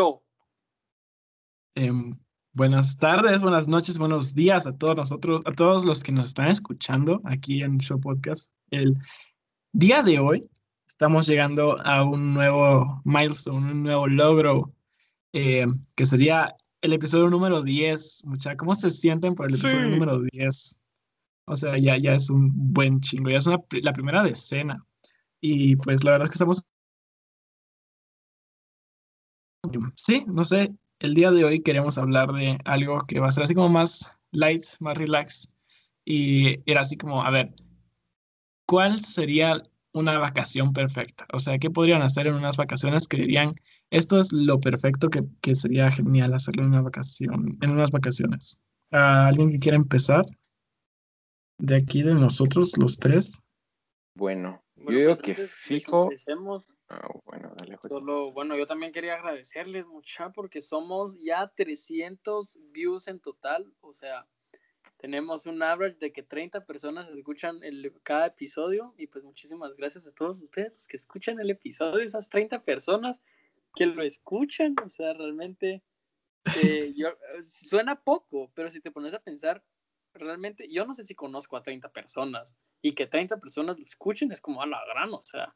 show. Em, buenas tardes, buenas noches, buenos días a todos nosotros, a todos los que nos están escuchando aquí en Show Podcast. El día de hoy estamos llegando a un nuevo milestone, un nuevo logro, eh, que sería el episodio número 10. Mucha, ¿cómo se sienten por el episodio número 10? O sea, ya, ya es un buen chingo, ya es la primera decena. Y pues la verdad es que estamos... Sí, no sé, el día de hoy queremos hablar de algo que va a ser así como más light, más relax. Y era así como, a ver, ¿cuál sería una vacación perfecta? O sea, ¿qué podrían hacer en unas vacaciones que dirían, esto es lo perfecto que, que sería genial hacerlo en una vacación, en unas vacaciones? ¿Alguien que quiera empezar? De aquí de nosotros, los tres. Bueno, yo digo pues, que fijo. Ah, bueno, dale, Solo, bueno, yo también quería agradecerles mucha porque somos ya 300 views en total. O sea, tenemos un average de que 30 personas escuchan el, cada episodio. Y pues muchísimas gracias a todos ustedes que escuchan el episodio, esas 30 personas que lo escuchan. O sea, realmente eh, yo, suena poco, pero si te pones a pensar, realmente yo no sé si conozco a 30 personas y que 30 personas lo escuchen es como a la gran, o sea.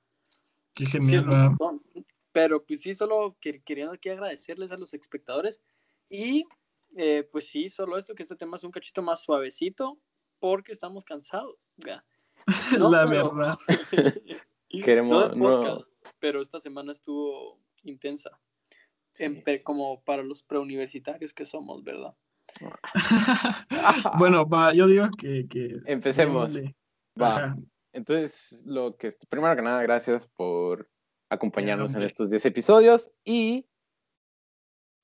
Qué genial. pero pues sí, solo queriendo aquí agradecerles a los espectadores y eh, pues sí, solo esto, que este tema es un cachito más suavecito porque estamos cansados. la verdad. Queremos, no. pero esta semana estuvo intensa. como para los preuniversitarios que somos, ¿verdad? bueno, yo digo que... Empecemos. Va. Entonces, lo que primero que nada, gracias por acompañarnos en estos 10 episodios y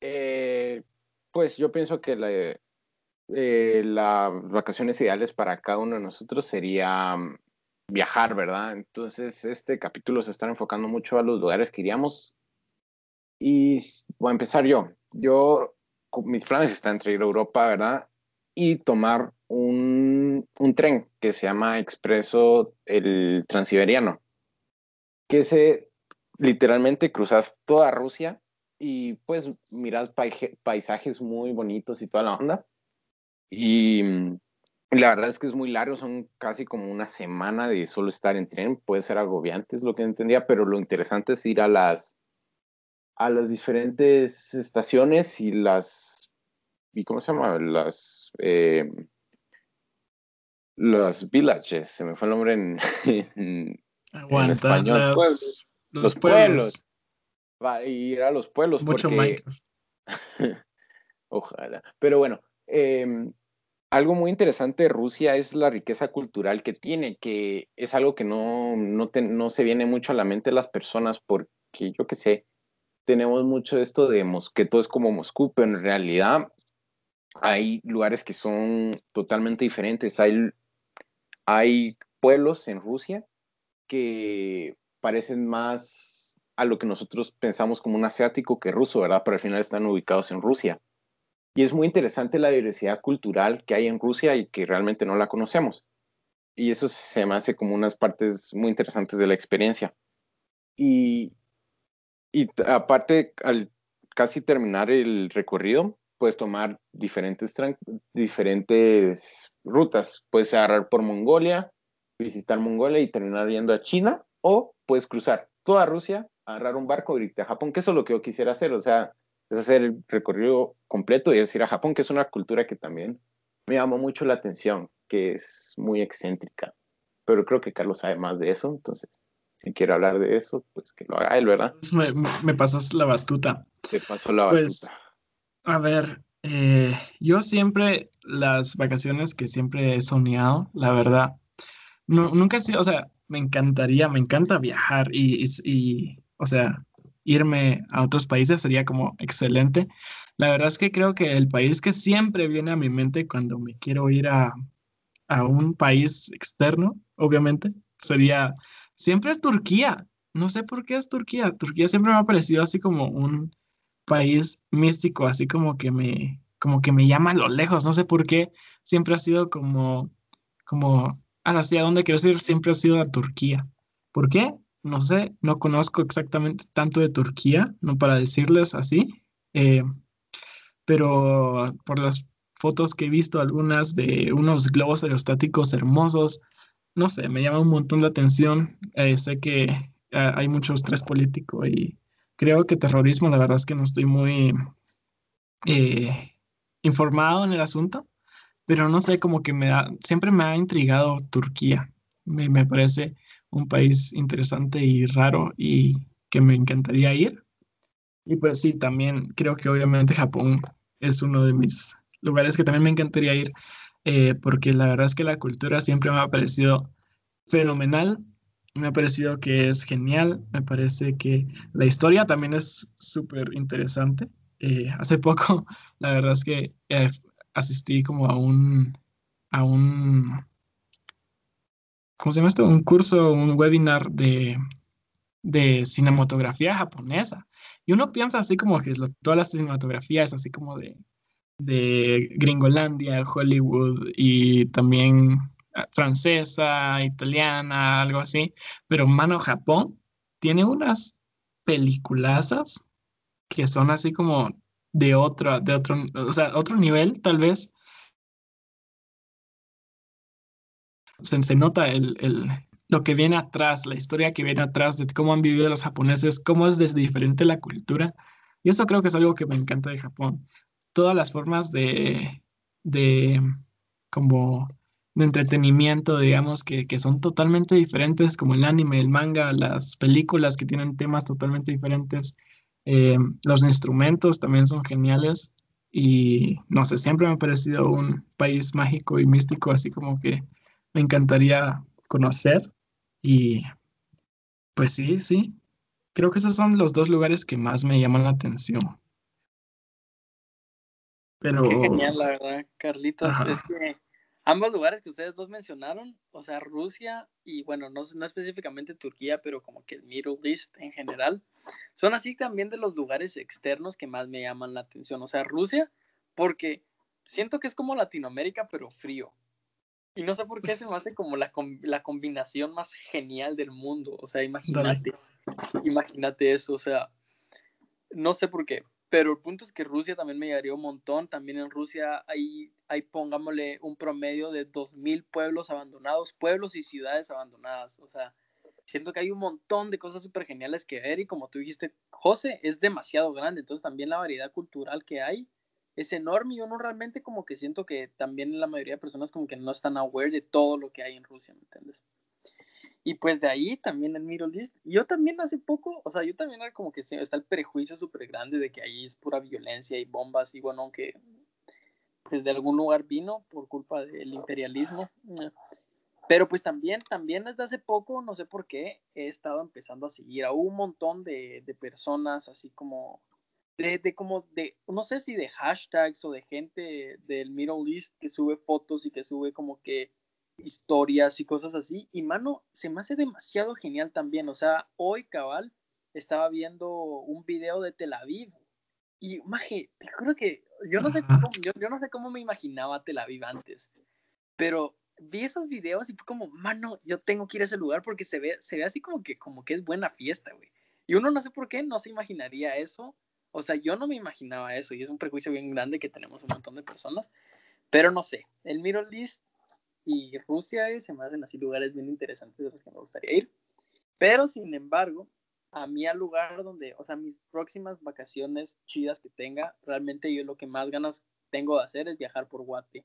eh, pues yo pienso que la, eh, las vacaciones ideales para cada uno de nosotros sería mm, viajar, ¿verdad? Entonces, este capítulo se está enfocando mucho a los lugares que iríamos y voy a empezar yo. Yo, mis planes están entre ir a Europa, ¿verdad? Y tomar un, un tren que se llama Expreso el Transiberiano, que se literalmente cruzas toda Rusia y pues miras paisajes muy bonitos y toda la onda. Y la verdad es que es muy largo, son casi como una semana de solo estar en tren, puede ser agobiante, es lo que entendía, pero lo interesante es ir a las a las diferentes estaciones y las y cómo se llama las eh, los villages, se me fue el nombre en, en, español. los, pueblos. Va a ir a los pueblos. Mucho porque... Ojalá. Pero bueno, em, algo muy interesante de Rusia es la riqueza cultural que tiene, que es algo que no, no, no se viene mucho a la mente de las personas porque yo qué sé, tenemos mucho esto de que todo es como Moscú, pero en realidad hay lugares que son totalmente diferentes. Hay hay pueblos en Rusia que parecen más a lo que nosotros pensamos como un asiático que ruso, ¿verdad? Pero al final están ubicados en Rusia. Y es muy interesante la diversidad cultural que hay en Rusia y que realmente no la conocemos. Y eso se me hace como unas partes muy interesantes de la experiencia. Y, y aparte, al casi terminar el recorrido, puedes tomar diferentes, diferentes rutas. Puedes agarrar por Mongolia, visitar Mongolia y terminar yendo a China, o puedes cruzar toda Rusia, agarrar un barco y irte a Japón, que eso es lo que yo quisiera hacer, o sea, es hacer el recorrido completo y es ir a Japón, que es una cultura que también me llamó mucho la atención, que es muy excéntrica. Pero creo que Carlos sabe más de eso, entonces, si quiere hablar de eso, pues que lo haga él, ¿verdad? Me, me pasas la batuta. Te paso la pues, batuta. A ver, eh, yo siempre, las vacaciones que siempre he soñado, la verdad, no, nunca he sido, o sea, me encantaría, me encanta viajar y, y, o sea, irme a otros países sería como excelente. La verdad es que creo que el país que siempre viene a mi mente cuando me quiero ir a, a un país externo, obviamente, sería, siempre es Turquía. No sé por qué es Turquía. Turquía siempre me ha parecido así como un, país místico, así como que me, como que me llama a lo lejos, no sé por qué, siempre ha sido como, como, hacia dónde quiero ir, siempre ha sido a Turquía. ¿Por qué? No sé, no conozco exactamente tanto de Turquía, no para decirles así, Eh, pero por las fotos que he visto, algunas de unos globos aerostáticos hermosos, no sé, me llama un montón la atención. Eh, sé que hay mucho estrés político y creo que terrorismo, la verdad es que no estoy muy informado en el asunto, pero no sé, como que me da, siempre me ha intrigado Turquía. Me, me parece un país interesante y raro y que me encantaría ir. Y pues sí, también creo que obviamente Japón es uno de mis lugares que también me encantaría ir, eh, porque la verdad es que la cultura siempre me ha parecido fenomenal, me ha parecido que es genial, me parece que la historia también es súper interesante. Eh, hace poco, la verdad es que eh, asistí como a un, a un, ¿cómo se llama esto? Un curso, un webinar de, de cinematografía japonesa. Y uno piensa así como que toda la cinematografía es así como de, de Gringolandia, Hollywood y también francesa, italiana, algo así. Pero mano, Japón tiene unas peliculazas que son así como de otro, de otro, o sea, otro nivel tal vez. Se, nota el, el, lo que viene atrás, la historia que viene atrás de cómo han vivido los japoneses, cómo es diferente la cultura. Y eso creo que es algo que me encanta de Japón. Todas las formas de, de como de entretenimiento, digamos, que, que, son totalmente diferentes, como el anime, el manga, las películas que tienen temas totalmente diferentes. Eh, los instrumentos también son geniales y no sé, siempre me ha parecido un país mágico y místico, así como que me encantaría conocer. Y pues sí, sí. Creo que esos son los dos lugares que más me llaman la atención. Pero... Qué genial, la verdad, Carlitos. Es que ambos lugares que ustedes dos mencionaron, o sea, Rusia y bueno, no, no específicamente Turquía, pero como que el Middle East en general, son así también de los lugares externos que más me llaman la atención. O sea, Rusia, porque siento que es como Latinoamérica, pero frío. Y no sé por qué se me hace como la, la combinación más genial del mundo. O sea, imagínate, imagínate eso. O sea, no sé por qué. Pero el punto es que Rusia también me llegaría un montón. También en Rusia hay, hay pongámosle, un promedio de 2.000 pueblos abandonados, pueblos y ciudades abandonadas. O sea, siento que hay un montón de cosas súper geniales que ver. Y como tú dijiste, José, es demasiado grande. Entonces también la variedad cultural que hay es enorme y yo no realmente como que siento que también la mayoría de personas como que no están aware de todo lo que hay en Rusia, ¿me entiendes? Y pues de ahí también el Middle East, yo también hace poco, o sea, yo también era como que está el prejuicio súper grande de que ahí es pura violencia y bombas y bueno, aunque pues de algún lugar vino por culpa del imperialismo. Pero pues también, también desde hace poco, no sé por qué, he estado empezando a seguir a un montón de, de personas así como de, como de, no sé si de hashtags o de gente del Middle East que sube fotos y que sube como que historias y cosas así. Y mano, se me hace demasiado genial también. O sea, hoy cabal estaba viendo un video de Tel Aviv. Y maje, te juro que yo no sé cómo, yo, yo no sé cómo me imaginaba Tel Aviv antes. Pero vi esos videos y fue como, mano, yo tengo que ir a ese lugar porque se ve, se ve así como que, como que es buena fiesta, güey. Y uno no sé por qué no se imaginaría eso o sea, yo no me imaginaba eso y es un prejuicio bien grande que tenemos un montón de personas, pero no sé, el Middle East y Rusia se me hacen así lugares bien interesantes de los que me gustaría ir, pero sin embargo, a mí al lugar donde, o sea, mis próximas vacaciones chidas que tenga, realmente yo lo que más ganas tengo de hacer es viajar por Guate.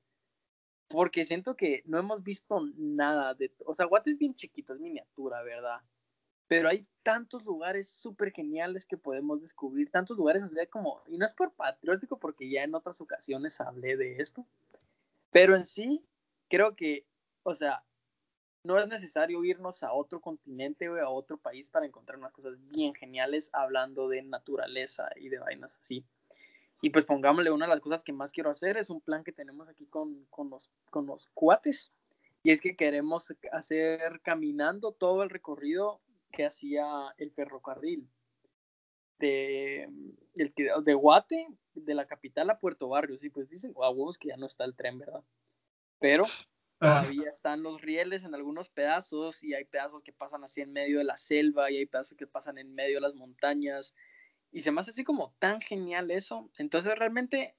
Porque siento que no hemos visto nada de, o sea, Guate es bien chiquito, es miniatura, ¿verdad? pero hay tantos lugares súper geniales que podemos descubrir, tantos lugares, o sea, como, y no es por patriótico, porque ya en otras ocasiones hablé de esto, pero en sí, creo que, o sea, no es necesario irnos a otro continente o a otro país para encontrar unas cosas bien geniales hablando de naturaleza y de vainas así. Y pues pongámosle una de las cosas que más quiero hacer, es un plan que tenemos aquí con, con, los, con los cuates, y es que queremos hacer caminando todo el recorrido que hacía el ferrocarril de, el, de Guate, de la capital a Puerto Barrios. Y pues dicen, a huevos que ya no está el tren, ¿verdad? Pero ah. todavía están los rieles en algunos pedazos y hay pedazos que pasan así en medio de la selva y hay pedazos que pasan en medio de las montañas. Y se me hace así como tan genial eso. Entonces realmente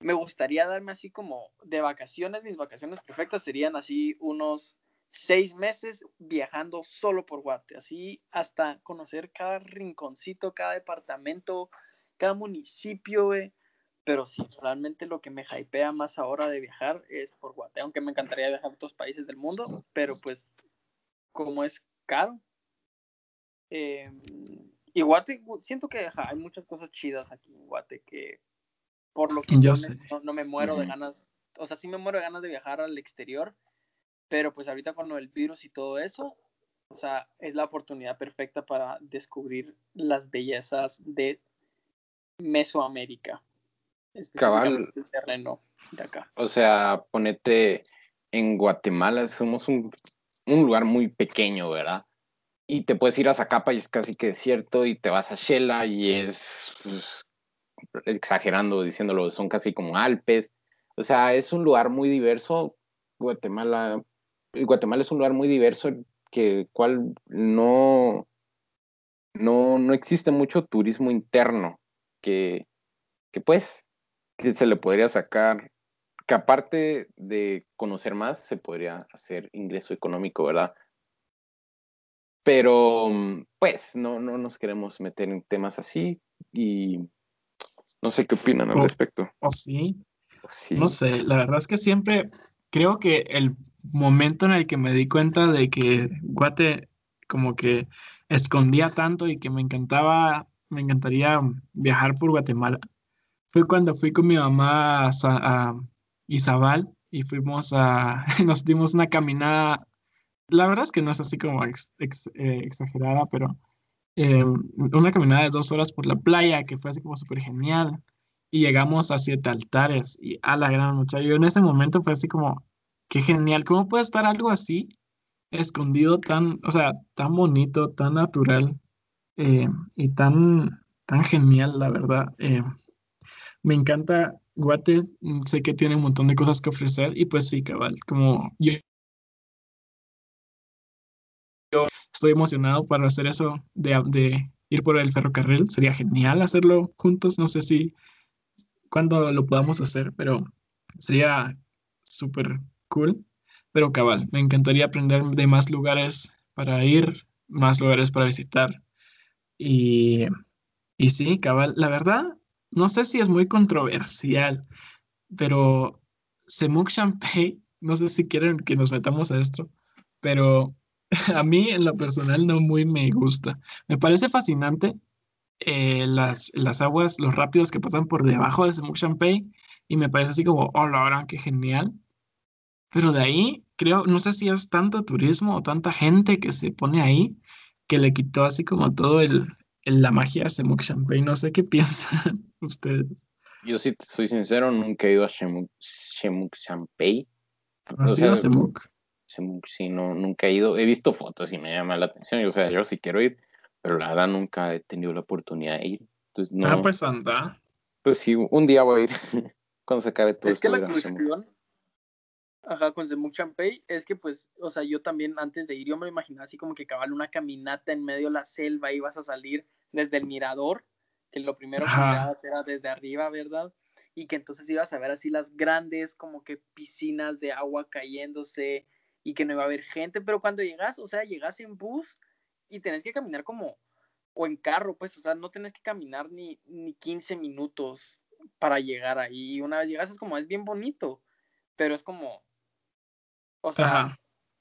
me gustaría darme así como de vacaciones, mis vacaciones perfectas serían así unos seis meses viajando solo por Guate, así hasta conocer cada rinconcito, cada departamento, cada municipio, Pero sí, realmente lo que me hypea más ahora de viajar es por Guate, aunque me encantaría viajar a otros países del mundo, pero pues como es caro. Eh, y Guate, siento que hay muchas cosas chidas aquí en Guate que por lo que yo, no, me muero de ganas, o sea, sí me muero de ganas de viajar al exterior, pero pues ahorita con el virus y todo eso, o sea, es la oportunidad perfecta para descubrir las bellezas de Mesoamérica. Cabal. El terreno de acá. O sea, ponete en Guatemala, somos un, un lugar muy pequeño, ¿verdad? Y te puedes ir a Zacapa y es casi que desierto, y te vas a Shela y es pues, exagerando, diciéndolo, son casi como Alpes. O sea, es un lugar muy diverso. Guatemala, Guatemala es un lugar muy diverso que cual no, no, no existe mucho turismo interno que, que pues que se le podría sacar, que aparte de conocer más, se podría hacer ingreso económico, ¿verdad? Pero pues no, no nos queremos meter en temas así y no sé qué opinan al respecto. ¿O sí? No sé, la verdad es que siempre creo que el momento en el que me di cuenta de que Guate como que escondía tanto y que me encantaba, me encantaría viajar por Guatemala, fue cuando fui con mi mamá a, a y fuimos a, nos dimos una caminada, la verdad es que no es así como eh, exagerada, pero eh, una caminada de dos horas por la playa que fue así como súper genial. Y llegamos a siete altares y a la gran muchacha. Yo en ese momento fue así como, qué genial, ¿cómo puede estar algo así escondido tan, o sea, tan bonito, tan natural eh, y tan, tan genial, la verdad? Me encanta Guate, sé que tiene un montón de cosas que ofrecer y pues sí, cabal, como yo estoy emocionado para hacer eso de, ir por el ferrocarril. Sería genial hacerlo juntos. No sé si cuándo lo podamos hacer, pero sería súper cool. Pero cabal, me encantaría aprender de más lugares para ir, más lugares para visitar. Y, y sí, cabal, la verdad, no sé si es muy controversial, pero Semuk Champey, no sé si quieren que nos metamos a esto, pero a mí en lo personal no muy me gusta. Me parece fascinante eh, las, las aguas, los rápidos que pasan por debajo de Semuc Champey y me parece así como, oh, la verdad, qué genial. Pero de ahí, creo, no sé si es tanto turismo o tanta gente que se pone ahí que le quitó así como todo el, la magia a Semuc Champey. No sé qué piensan ustedes. Yo sí soy sincero, nunca he ido a Semuc Champey. ¿No sea, Semuc? sí, no, nunca he ido. He visto fotos y me llama la atención. O sea, yo sí quiero ir, pero la verdad nunca he tenido la oportunidad de ir. Entonces, no, ah, pues anda. Pues sí, un día voy a ir cuando se acabe todo Es que la cuestión, ajá, con Semuc Champey, es que pues, o sea, yo también antes de ir, yo me imaginaba así como que cabal una caminata en medio de la selva, y vas a salir desde el mirador, que lo primero que mirabas era desde arriba, ¿verdad? Y que entonces ibas a ver así las grandes como que piscinas de agua cayéndose, y que no iba a haber gente, pero cuando llegas, o sea, llegas en bus y tenés que caminar como, o en carro, pues, o sea, no tenés que caminar ni, ni 15 minutos para llegar ahí. Y una vez llegas es como, es bien bonito, pero es como, o sea,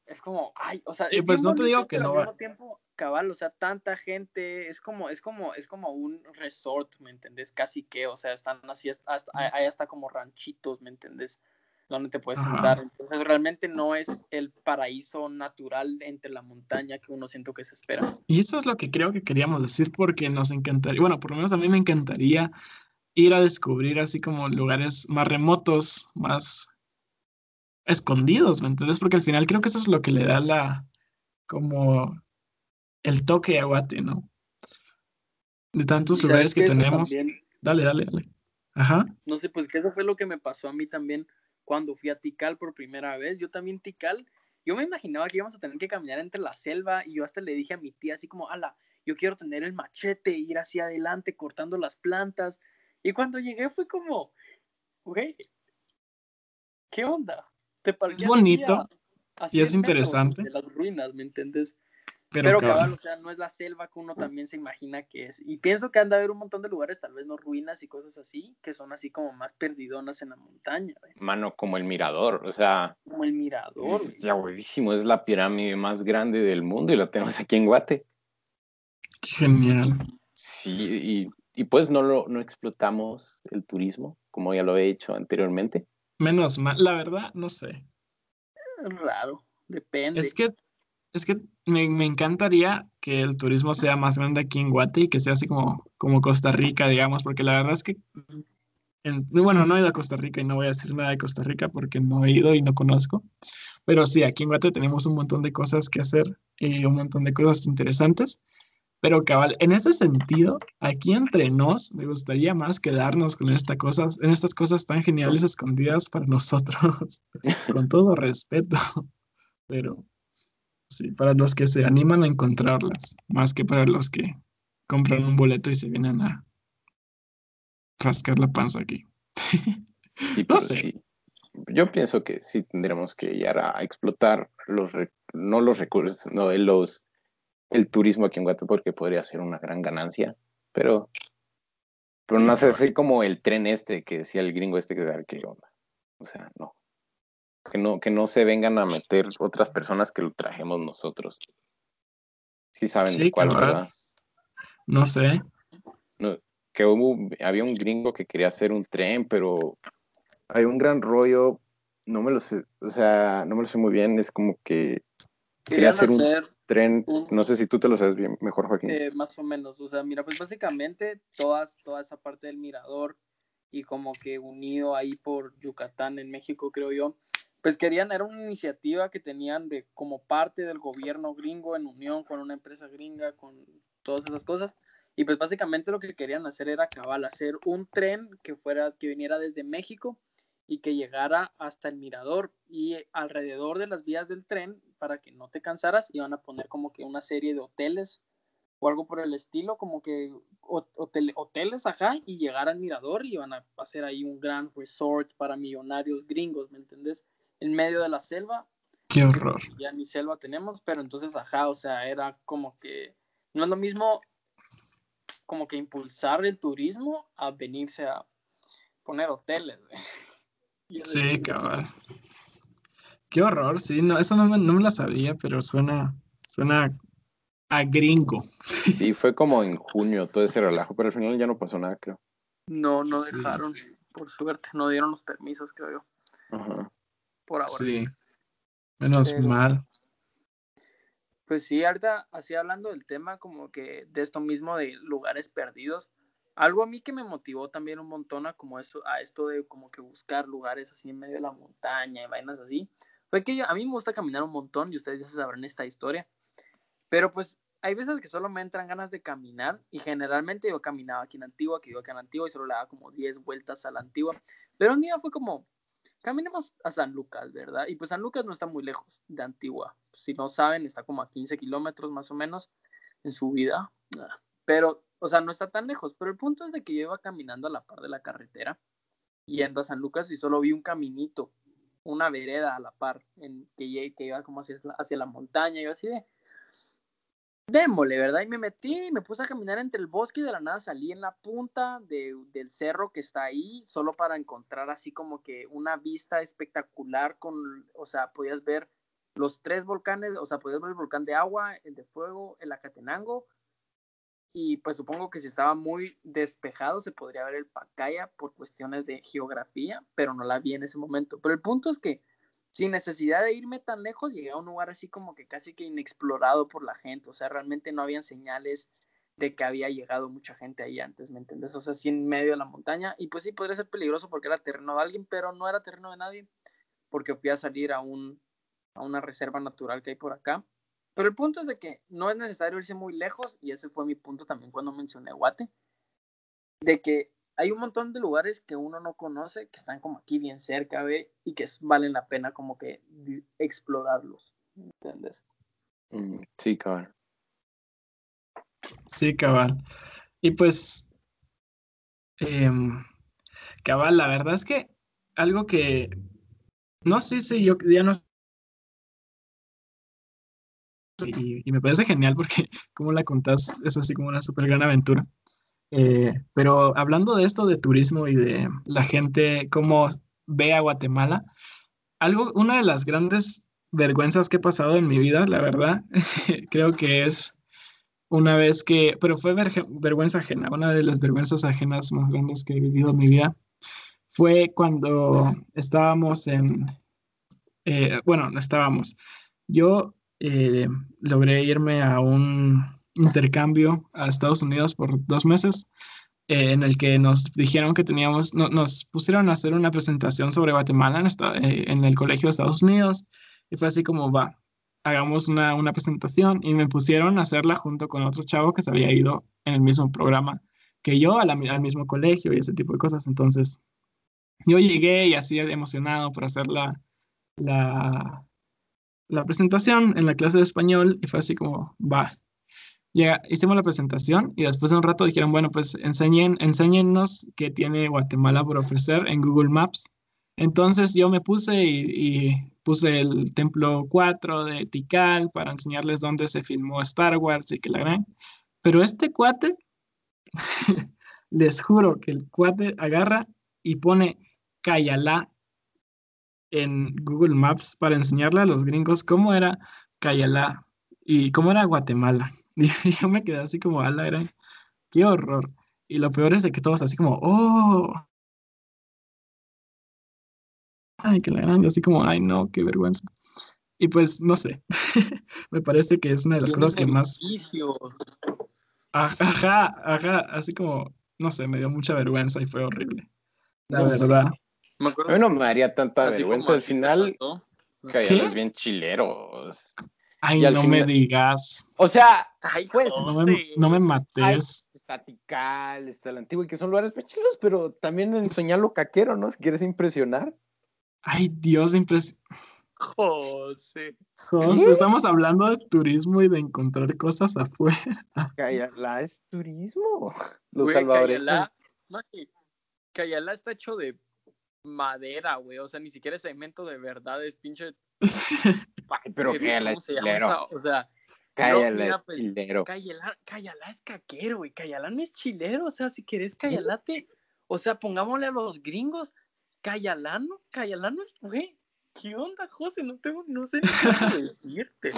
es como, ay, o sea, es pues no te digo que no. Al mismo tiempo, cabal, o sea, tanta gente, es como, es como, es como un resort, ¿me entendés? Casi que, o sea, están así, hasta, hay hasta como ranchitos, ¿me entendés? donde te puedes sentar. Entonces realmente no es el paraíso natural entre la montaña que uno siento que se espera. Y eso es lo que creo que queríamos decir porque nos encantaría, bueno, por lo menos a mí me encantaría ir a descubrir así como lugares más remotos, más escondidos, ¿me entiendes? Porque al final creo que eso es lo que le da la, como el toque a Guate, ¿no? De tantos lugares que, tenemos. Dale, dale, dale. Ajá. No sé, pues que eso fue lo que me pasó a mí también cuando fui a Tikal por primera vez. Yo también Tikal, yo me imaginaba que íbamos a tener que caminar entre la selva y yo hasta le dije a mi tía así como, ala, yo quiero tener el machete, ir hacia adelante cortando las plantas. Y cuando llegué fue como, güey, ¿qué onda? ¿Te parece bonito y es interesante. De las ruinas, ¿me entiendes? Pero, cabal, o sea, no es la selva que uno también se imagina que es. Y pienso que anda a haber un montón de lugares, tal vez no ruinas y cosas así, que son así como más perdidonas en la montaña. Mano, como el mirador, o sea. Como el mirador. Ya, buenísimo, es la pirámide más grande del mundo y la tenemos aquí en Guate. Genial. Sí, y, pues no lo no explotamos el turismo, como ya lo he hecho anteriormente. Menos mal, la verdad, no sé. Raro, depende. Es que es que me, encantaría que el turismo sea más grande aquí en Guate y que sea así como, como Costa Rica, digamos, porque la verdad es que, bueno, no he ido a Costa Rica y no voy a decir nada de Costa Rica porque no he ido y no conozco, pero sí, aquí en Guate tenemos un montón de cosas que hacer y un montón de cosas interesantes. Pero cabal, en ese sentido, aquí entre nos, me gustaría más quedarnos con estas cosas, en estas cosas tan geniales escondidas para nosotros, con todo respeto. Pero Sí, para los que se animan a encontrarlas, más que para los que compran un boleto y se vienen a rascar la panza aquí. no sé. Yo pienso que sí tendremos que llegar a explotar los no los recursos, no los el turismo aquí en Guatemala porque podría ser una gran ganancia, pero pero no sé, así como el tren este que decía el gringo este que qué onda. O sea, no que no, que no se vengan a meter otras personas que lo trajemos nosotros. Sí saben de cuál, ¿verdad? No sé. que hubo, había un gringo que quería hacer un tren, pero hay un gran rollo, no me lo sé, o sea, no me lo sé muy bien, es como que quería hacer, un tren, no sé si tú te lo sabes bien, mejor Joaquín. Eh, más o menos, o sea, mira, pues básicamente todas, toda esa parte del mirador y como que unido ahí por Yucatán en México, creo yo, pues querían, era una iniciativa que tenían de como parte del gobierno gringo en unión con una empresa gringa, con todas esas cosas. Y pues básicamente lo que querían hacer era cabal, hacer un tren que fuera, que viniera desde México y que llegara hasta el mirador y alrededor de las vías del tren, para que no te cansaras, iban a poner como que una serie de hoteles o algo por el estilo, como que hoteles, ajá, y llegar al mirador y iban a hacer ahí un gran resort para millonarios gringos, ¿me entendés? en medio de la selva. Qué horror. Ya ni selva tenemos, pero entonces, ajá, o sea, era como que no es lo mismo como que impulsar el turismo a venirse a poner hoteles. Sí, cabal. Qué horror, sí, no, eso no me, no me la sabía, pero suena, suena a gringo. Y fue como en junio todo ese relajo, pero al final ya no pasó nada, creo. No, no dejaron, por suerte, no dieron los permisos, creo yo. Ajá por ahora. Sí, menos mal. Pues sí, ahorita así hablando del tema como que de esto mismo de lugares perdidos, algo a mí que me motivó también un montón a como eso, a esto de como que buscar lugares así en medio de la montaña y vainas así, fue que a mí me gusta caminar un montón y ustedes ya sabrán esta historia, pero pues hay veces que solo me entran ganas de caminar y generalmente yo caminaba aquí en Antigua, que iba aquí en Antigua y solo le daba como 10 vueltas a la Antigua, pero un día fue como, caminemos a San Lucas, ¿verdad? Y pues San Lucas no está muy lejos de Antigua. Si no saben, está como a 15 kilómetros más o menos en su vida. Pero, o sea, no está tan lejos. Pero el punto es de que yo iba caminando a la par de la carretera, yendo a San Lucas y solo vi un caminito, una vereda a la par, en que, que iba como hacia, hacia la montaña. Yo así de, démosle, ¿verdad? Y me metí y me puse a caminar entre el bosque y de la nada salí en la punta del cerro que está ahí, solo para encontrar así como que una vista espectacular con, o sea, podías ver los tres volcanes, o sea, podías ver el volcán de agua, el de fuego, el Acatenango, y pues supongo que si estaba muy despejado se podría ver el Pacaya por cuestiones de geografía, pero no la vi en ese momento. Pero el punto es que sin necesidad de irme tan lejos, llegué a un lugar así como que casi que inexplorado por la gente, o sea, realmente no habían señales de que había llegado mucha gente ahí antes, ¿me entiendes? O sea, sí en medio de la montaña, y pues sí, podría ser peligroso porque era terreno de alguien, pero no era terreno de nadie, porque fui a salir a, un, a una reserva natural que hay por acá. Pero el punto es de que no es necesario irse muy lejos, y ese fue mi punto también cuando mencioné Guate, de que hay un montón de lugares que uno no conoce, que están como aquí bien cerca, ¿ve? Y que valen la pena como que explorarlos, ¿entiendes? Mm, sí, cabrón. Sí, cabal. Y pues, em, cabal, la verdad es que algo que, no sé si yo ya no... Y, y me parece genial porque como la contás es así como una súper gran aventura. Eh, pero hablando de esto de turismo y de la gente, cómo ve a Guatemala, algo, una de las grandes vergüenzas que he pasado en mi vida, la verdad, creo que es una vez que, pero fue vergüenza ajena, una de las vergüenzas ajenas más grandes que he vivido en mi vida, fue cuando estábamos en, eh, bueno, no estábamos, yo eh, logré irme a un intercambio a Estados Unidos por dos meses, eh, en el que nos dijeron que teníamos, nos pusieron a hacer una presentación sobre Guatemala en, en el Colegio de Estados Unidos, y fue así como, va, hagamos una, una, presentación y me pusieron a hacerla junto con otro chavo que se había ido en el mismo programa que yo, al mismo colegio y ese tipo de cosas. Entonces, yo llegué y así emocionado por hacer la, la, la presentación en la clase de español y fue así como, va. Ya hicimos la presentación y después de un rato dijeron, bueno, pues enseñen, enséñennos qué tiene Guatemala por ofrecer en Google Maps. Entonces yo me puse y, puse el templo 4 de Tikal para enseñarles dónde se filmó Star Wars y que la gran. Pero este cuate, les juro que el cuate agarra y pone Cayalá en Google Maps para enseñarle a los gringos cómo era Cayalá y cómo era Guatemala. Y yo me quedé así como, ala, era, qué horror. Y lo peor es de que todos así como, oh, ay, que la gran, así como, ay, no, qué vergüenza. Y pues, no sé, me parece que es una de las cosas que más... Ajá, ajá, así como, no sé, me dio mucha vergüenza y fue horrible. La verdad. Me acuerdo. A mí no me daría tanta vergüenza al final. es bien chileros. Ay, no me digas. O sea, pues, no, me, no me mates. Estatical, está el antiguo, y que son lugares muy chilos, pero también enseñar lo caquero, ¿no? Si quieres impresionar. Ay, Dios, impresionante. José. José, estamos hablando de turismo y de encontrar cosas afuera. Cayala es turismo. Los salvadoreños. Cayala, está hecho de madera, güey. O sea, ni siquiera es cemento de verdad, es pinche. Ay, pero Cayala es chilero. O sea, Cayala es pues, chilero. Cayala, es caquero, güey. Cayala no es chilero. O sea, si querés Cayalate, o sea, pongámosle a los gringos Cayalano, Cayalano es, güey, ¿qué onda, José? No tengo, no sé qué decirte.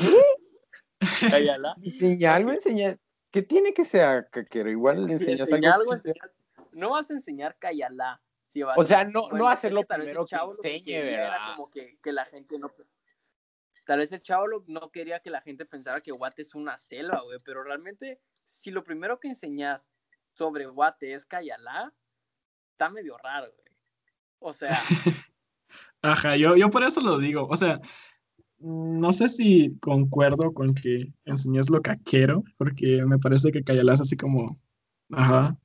Cayalá. Enseña algo, enseña. ¿Qué tiene que ser caquero? Igual le enseñas algo. no vas a enseñar Cayalá. O sea, no, no hacerlo primero que enseñe, ¿verdad? como que, que, la gente no... Tal vez el chavo no quería que la gente pensara que Guate es una selva, güey, pero realmente, si lo primero que enseñas sobre Guate es Cayalá, está medio raro, güey. O sea. Ajá, yo, yo por eso lo digo. O sea, no sé si concuerdo con que enseñes lo caquero, porque me parece que Cayalas así como. Ajá.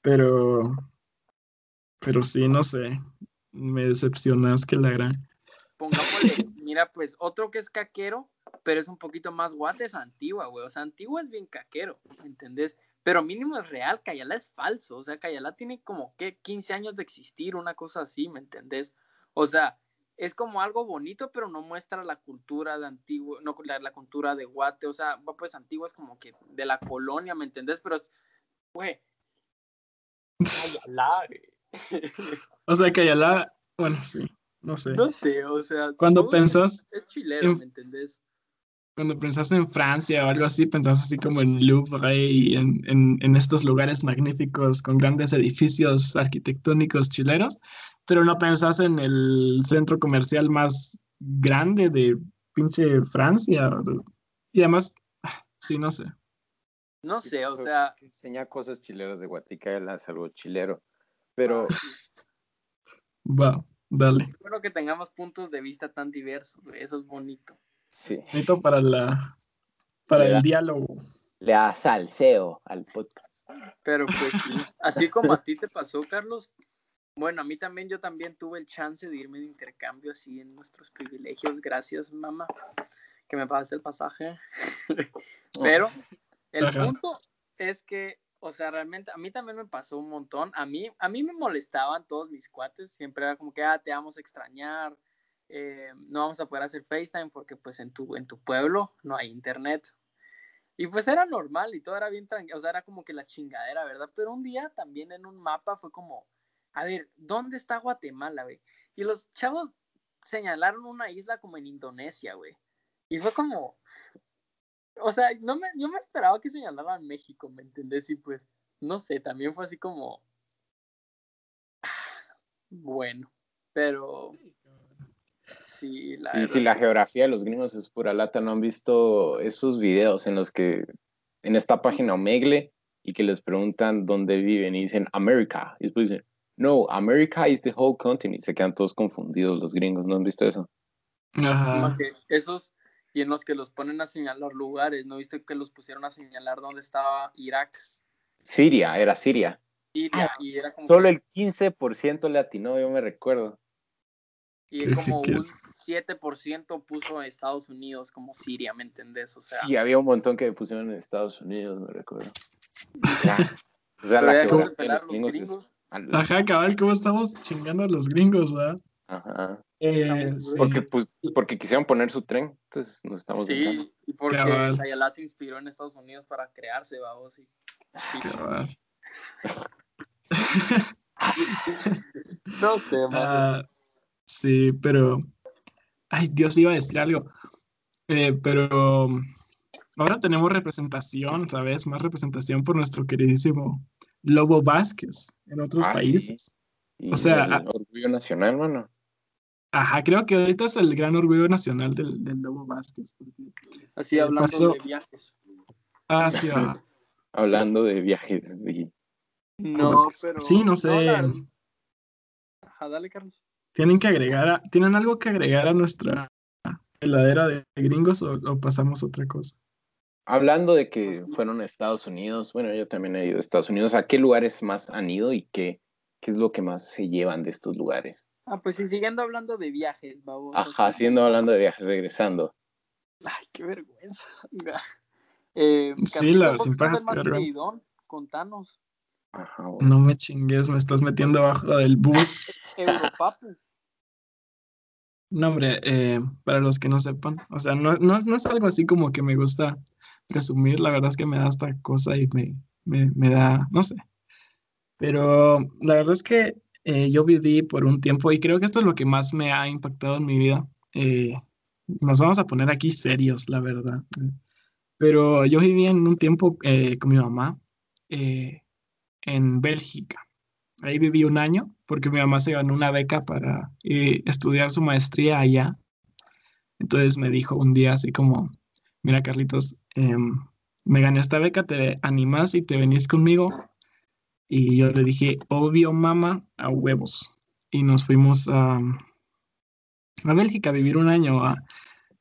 Pero. Pero sí, no sé. Me decepcionas que la gran. Pongámosle, mira, pues otro que es caquero, pero es un poquito más guate, es Antigua, güey. O sea, Antigua es bien caquero, ¿entendés? pero mínimo es real, Cayala es falso, o sea, Cayala tiene como que 15 años de existir, una cosa así, ¿me entendés? O sea, es como algo bonito, pero no muestra la cultura de antiguo, no la, cultura de Guate, o sea, pues antiguo es como que de la colonia, ¿me entendés? Pero, güey, Cayala, O sea, Cayala, bueno, sí, no sé. No sé, o sea, cuando pensás... Es, chileno, ¿me entendés? cuando pensaste en Francia o algo así, pensabas así como en Louvre y en, en, en, estos lugares magníficos con grandes edificios arquitectónicos chileros, pero no pensás en el centro comercial más grande de pinche Francia. Y además, sí, no sé. No sé, o sea... Enseña cosas chileras de Guatica, es algo chilero, pero... Va, dale. Espero que tengamos puntos de vista tan diversos, eso es bonito. Sí. para la para el diálogo. Le da salseo al podcast. Pero pues sí, así como a ti te pasó, Carlos. Bueno, a mí también, yo también tuve el chance de irme de intercambio así en nuestros privilegios. Gracias, mamá, que me pasaste el pasaje. Pero El punto es que, o sea, realmente a mí también me pasó un montón. A mí, a mí me molestaban todos mis cuates. Siempre era como que, ah, te vamos a extrañar. Eh, no vamos a poder hacer FaceTime porque pues en tu, en tu pueblo no hay internet. Y pues era normal y todo era bien tranquilo, o sea, era como que la chingadera, ¿verdad? Pero un día también en un mapa fue como, a ver, ¿dónde está Guatemala, güey? Y los chavos señalaron una isla como en Indonesia, güey. Y fue como, o sea, no me, yo me esperaba que señalaran México, ¿me entendés? Y pues, no sé, también fue así como, bueno, pero Sí, la, la geografía de los gringos es pura lata. ¿No han visto esos videos en los que en esta página Omegle y que les preguntan dónde viven y dicen America? Y después dicen, no, America is the whole continent. Y se quedan todos confundidos los gringos. ¿No han visto eso? Ajá. Esos y en los que los ponen a señalar lugares. ¿No viste que los pusieron a señalar dónde estaba Irak? Siria, era Siria. Siria y era como Solo el 15% le atinó, yo me recuerdo. Y como un 7% puso Estados Unidos como Siria, ¿me entendés? O sea, sí, había un montón que pusieron en Estados Unidos, me recuerdo. o sea, la que los gringos. Ajá, cabal, ¿cómo estamos chingando a los gringos, verdad? Ajá. Eh, porque, pues, porque quisieron poner su tren, entonces nos estamos Sí, y porque Sayala se inspiró en Estados Unidos para crearse, vamos. Y... no sé, man. Sí, pero. Ay, Dios, iba a decir algo. Eh, pero ahora tenemos representación, ¿sabes? Más representación por nuestro queridísimo Lobo Vázquez en otros ah, países. O sea. El orgullo nacional, mano. Ajá, creo que ahorita es el gran orgullo nacional del, del Lobo Vázquez. Así hablando de viajes. Ah, sí, Hablando de viajes. No, pero. Sí, no sé. Ajá, dale, Carlos. ¿Tienen que agregar, ¿tienen algo que agregar a nuestra heladera de gringos o, pasamos a otra cosa? Hablando de que fueron a Estados Unidos, bueno, yo también he ido a Estados Unidos, ¿a qué lugares más han ido y qué, qué es lo que más se llevan de estos lugares? Ah, pues sí, siguiendo hablando de viajes, vamos. Ajá, siguiendo hablando de viajes, regresando. Ay, qué vergüenza. Eh, sí, la sin Contanos. No me chingues, me estás metiendo abajo del bus. No, hombre, eh, para los que no sepan, o sea, no, no, es algo así como que me gusta presumir, la verdad es que me da esta cosa y me, me, da, no sé. Pero la verdad es que eh, yo viví por un tiempo y creo que esto es lo que más me ha impactado en mi vida. Eh, nos vamos a poner aquí serios, la verdad. Pero yo viví en un tiempo con mi mamá en Bélgica. Ahí viví un año porque mi mamá se ganó una beca para eh, estudiar su maestría allá. Entonces me dijo un día así como, mira Carlitos, em, me gané esta beca, ¿te animas y te venís conmigo? Y yo le dije, obvio mamá, a huevos. Y nos fuimos a, a Bélgica a vivir un año, a,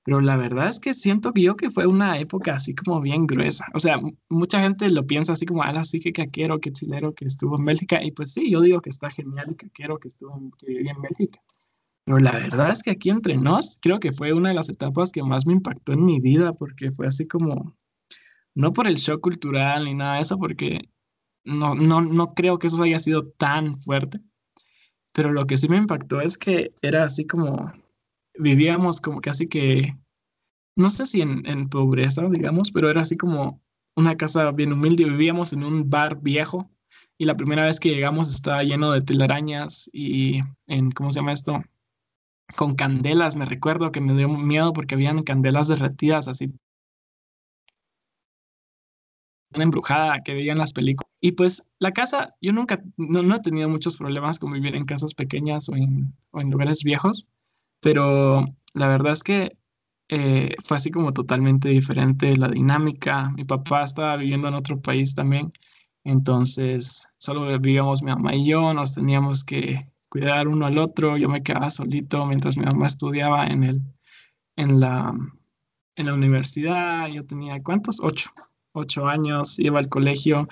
pero la verdad es que siento que yo que fue una época así como bien gruesa. O sea, mucha gente lo piensa así como, ah, sí que caquero, que chilero que estuvo en Bélgica. Y pues sí, yo digo que está genial y caquero que estuvo en, que en Bélgica. Pero la verdad es que aquí entre nos, creo que fue una de las etapas que más me impactó en mi vida, porque fue así como, no por el shock cultural ni nada de eso, porque no, no, no creo que eso haya sido tan fuerte. Pero lo que sí me impactó es que era así como vivíamos como casi que, no sé si en, en pobreza, digamos, pero era así como una casa bien humilde. Vivíamos en un bar viejo y la primera vez que llegamos estaba lleno de telarañas y en, ¿cómo se llama esto? Con candelas, me recuerdo que me dio miedo porque habían candelas derretidas así. Embrujada que veían las películas. Y pues la casa, yo nunca, no, no, he tenido muchos problemas con vivir en casas pequeñas o en, o en lugares viejos, pero la verdad es que eh, fue así como totalmente diferente la dinámica. Mi papá estaba viviendo en otro país también, entonces solo vivíamos mi mamá y yo, nos teníamos que cuidar uno al otro. Yo me quedaba solito mientras mi mamá estudiaba en, el, en, la, en la universidad. Yo tenía, ¿cuántos? Ocho. Ocho años, iba al colegio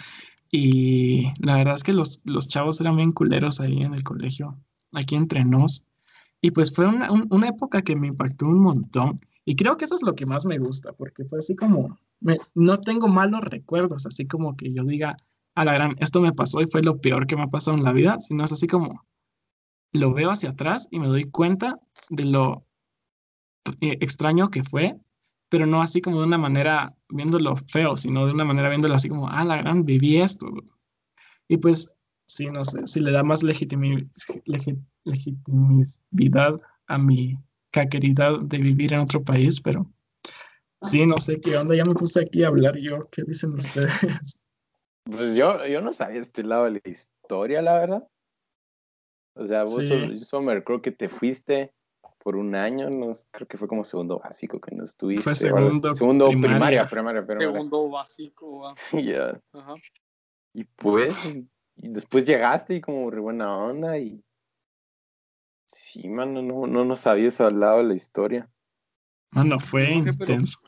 y la verdad es que los, los chavos eran bien culeros ahí en el colegio, aquí entre nos. Y pues fue una, época que me impactó un montón. Y creo que eso es lo que más me gusta, porque fue así como, no tengo malos recuerdos, así como que yo diga, a la gran, esto me pasó y fue lo peor que me ha pasado en la vida, sino es así como lo veo hacia atrás y me doy cuenta de lo eh, extraño que fue, pero no así como de una manera viéndolo feo, sino de una manera viéndolo así como, ah, la gran, viví esto. Y pues, sí, no sé, si le da más legitimidad a mi caqueridad de vivir en otro país, pero sí, no sé qué onda, ya me puse aquí a hablar yo, ¿qué dicen ustedes? Pues yo, yo no sabía este lado de la historia, la verdad. O sea, vos, Sommer, creo que te fuiste por un año, no, creo que fue como segundo básico que no estuviste. Fue segundo, segundo primaria, primaria, Segundo básico. Ya. Y pues, y después llegaste y como re buena onda y... Sí, mano, no, no, no sabías al lado de la historia. Mano, fue intenso.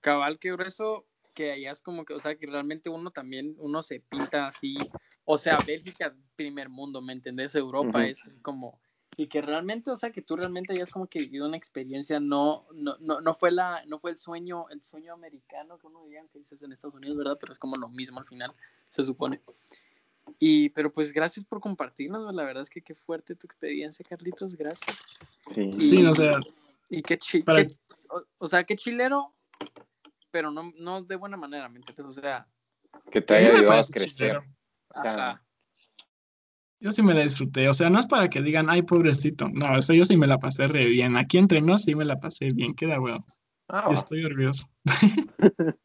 cabal, qué grueso que allá es como que, o sea, que realmente uno también, uno se pinta así, o sea, Bélgica, primer mundo, ¿me entendés? Europa es así como, y que realmente, o sea, que tú realmente hayas como que vivido una experiencia, no, no, no, no fue la, no fue el sueño, el sueño americano que uno diría que dices en Estados Unidos, ¿verdad? Pero es como lo mismo al final, se supone. Y, pero pues gracias por compartirnos, la verdad es que qué fuerte tu experiencia, Carlitos, gracias. Sí, sí o sea. Y qué, chi o, sea, qué chilero pero no, no de buena manera, ¿me entiendes? O sea... Que te haya ayudado a crecer. O sea, yo sí me la disfruté, o sea, no es para que digan, ay, pobrecito, no, o sea, yo sí me la pasé re bien, aquí entre nos sí me la pasé bien, queda bueno. Ah, Estoy nervioso.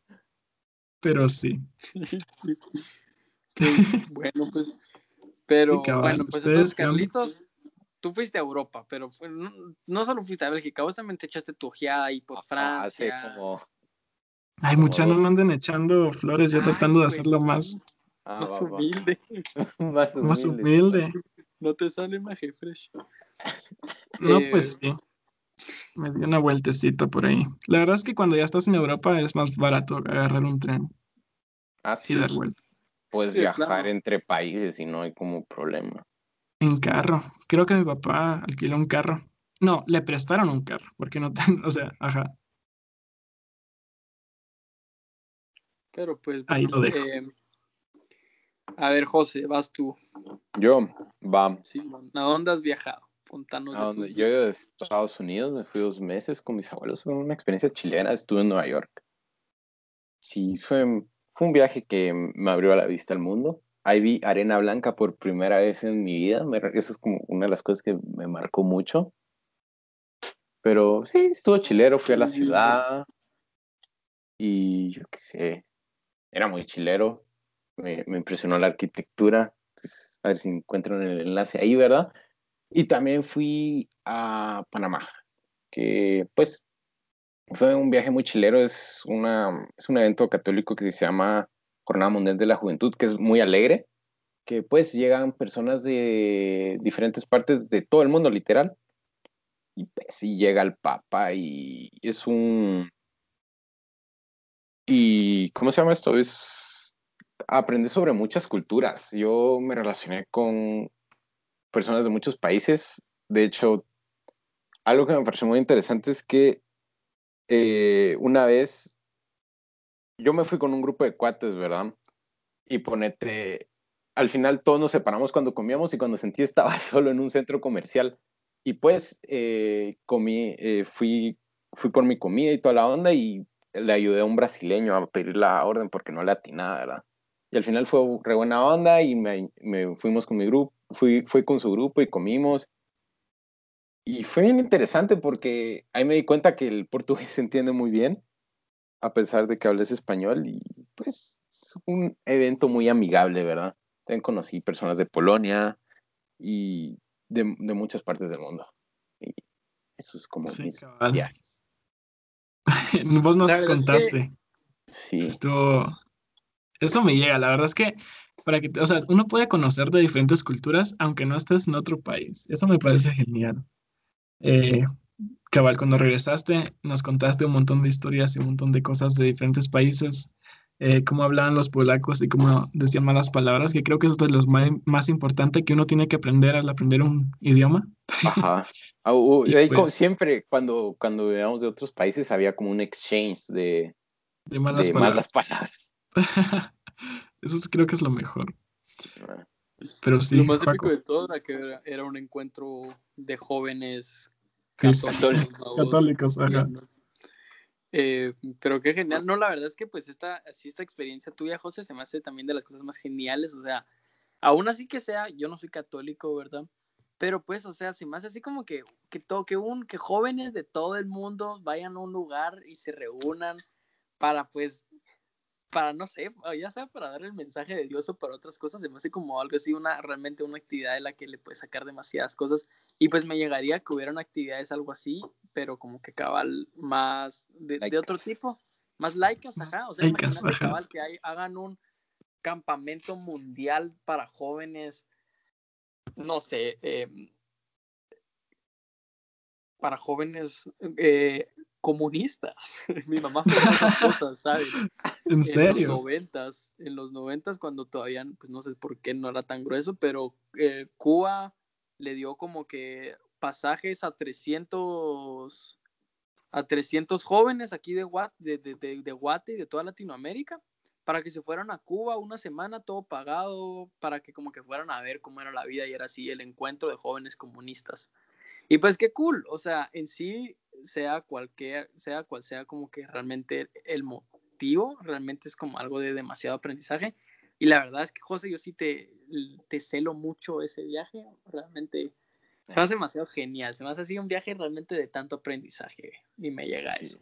pero sí. bueno, pues, pero bueno, pues entonces, Carlitos, tú fuiste a Europa, pero no, solo fuiste a Bélgica, vos también te echaste tu ojeada ahí por Francia. como Ay, mucha, no me anden echando flores, yo tratando de pues hacerlo más, ah, más, humilde. más, humilde. No te sale más fresh. No, pues eh, sí. Me di una vueltecita por ahí. La verdad es que cuando ya estás en Europa es más barato agarrar un tren. Ah, sí. Y dar vueltas. Puedes viajar entre países y no hay como problema. En carro. Creo que mi papá alquiló un carro. No, le prestaron un carro, porque no, ten, o sea, ajá. Claro, pues. Ahí lo dejo. Eh, a ver, José, vas tú. Yo, va. Sí, ¿a dónde has viajado? Contanos. ¿A dónde? Yo de Estados Unidos me fui dos meses con mis abuelos. Fue una experiencia chilena. Estuve en Nueva York. Sí, fue, fue un viaje que me abrió la vista al mundo. Ahí vi arena blanca por primera vez en mi vida. eso es como una de las cosas que me marcó mucho. Pero sí, estuvo chilero. Fui a la ciudad. Y yo qué sé, era muy chilero, me, impresionó la arquitectura, a ver si encuentro el enlace ahí, ¿verdad? Y también fui a Panamá, que pues fue un viaje muy chilero, es, una, es un evento católico que se llama Jornada Mundial de la Juventud, que es muy alegre, que pues llegan personas de diferentes partes de todo el mundo, literal, y pues sí llega el Papa y es un, y, ¿cómo se llama esto? Es aprender sobre muchas culturas. Yo me relacioné con personas de muchos países. De hecho, algo que me pareció muy interesante es que eh, una vez yo me fui con un grupo de cuates, ¿verdad? Y ponete, al final todos nos separamos cuando comíamos y cuando sentí estaba solo en un centro comercial. Y pues eh, comí, eh, fui, fui por mi comida y toda la onda y le ayudé a un brasileño a pedir la orden porque no le atinaba, ¿verdad? Y al final fue re buena onda y me, me fuimos con mi grupo, fui, fui con su grupo y comimos. Y fue bien interesante porque ahí me di cuenta que el portugués se entiende muy bien, a pesar de que hables español. Y pues es un evento muy amigable, ¿verdad? También conocí personas de Polonia y de, de muchas partes del mundo. Y eso es como sí, mis viajes. Vos nos contaste. Sí. Esto, eso me llega. La verdad es que para que, o sea, uno puede conocer de diferentes culturas aunque no estés en otro país. Eso me parece genial. Eh, cabal, cuando regresaste, nos contaste un montón de historias y un montón de cosas de diferentes países. Eh, cómo hablaban los polacos y cómo decían malas palabras, que creo que eso es de lo más, más importante que uno tiene que aprender al aprender un idioma. Ajá. Uh, pues siempre cuando, cuando veíamos de otros países había como un exchange de, de malas de palabras. malas palabras. Eso es- creo que es lo mejor. Pero sí, Lo más Juaco, épico de todo era que era, era un encuentro de jóvenes católicos. católicos, ajá. Eh, pero qué genial. No, la verdad es que pues esta, así esta experiencia tuya, José, se me hace también de las cosas más geniales. O sea, aún así que sea, yo no soy católico, ¿verdad? Pero pues, o sea, se me hace así como que, que, todo, que, un, que jóvenes de todo el mundo vayan a un lugar y se reúnan para pues, para no sé, ya sea para dar el mensaje de Dios o para otras cosas, se me hace como algo así, una, realmente una actividad de la que le puedes sacar demasiadas cosas. Y pues me llegaría que hubieran actividades algo así, pero como que cabal más de, de otro tipo, más laicas, ajá. O sea, Laicas, imagínate ajá. cabal que hay- hagan un campamento mundial para jóvenes, no sé, eh, para jóvenes eh, comunistas. Mi mamá fue esas cosas, ¿sabes? ¿En En los serio? noventas, en los noventas cuando todavía, pues no sé por qué no era tan grueso, pero eh, Cuba le dio como que pasajes a 300 a 300 jóvenes aquí de, Guat, de, de, de, de Guate y de toda Latinoamérica para que se fueran a Cuba una semana todo pagado, para que como que fueran a ver cómo era la vida y era así el encuentro de jóvenes comunistas. Y pues qué cool, o sea, en sí, sea cualquier, sea cual sea como que realmente el motivo, realmente es como algo de demasiado aprendizaje. Y la verdad es que, José, yo sí te, te celo mucho ese viaje, realmente se me hace demasiado genial, se me hace así un viaje realmente de tanto aprendizaje y me llega eso.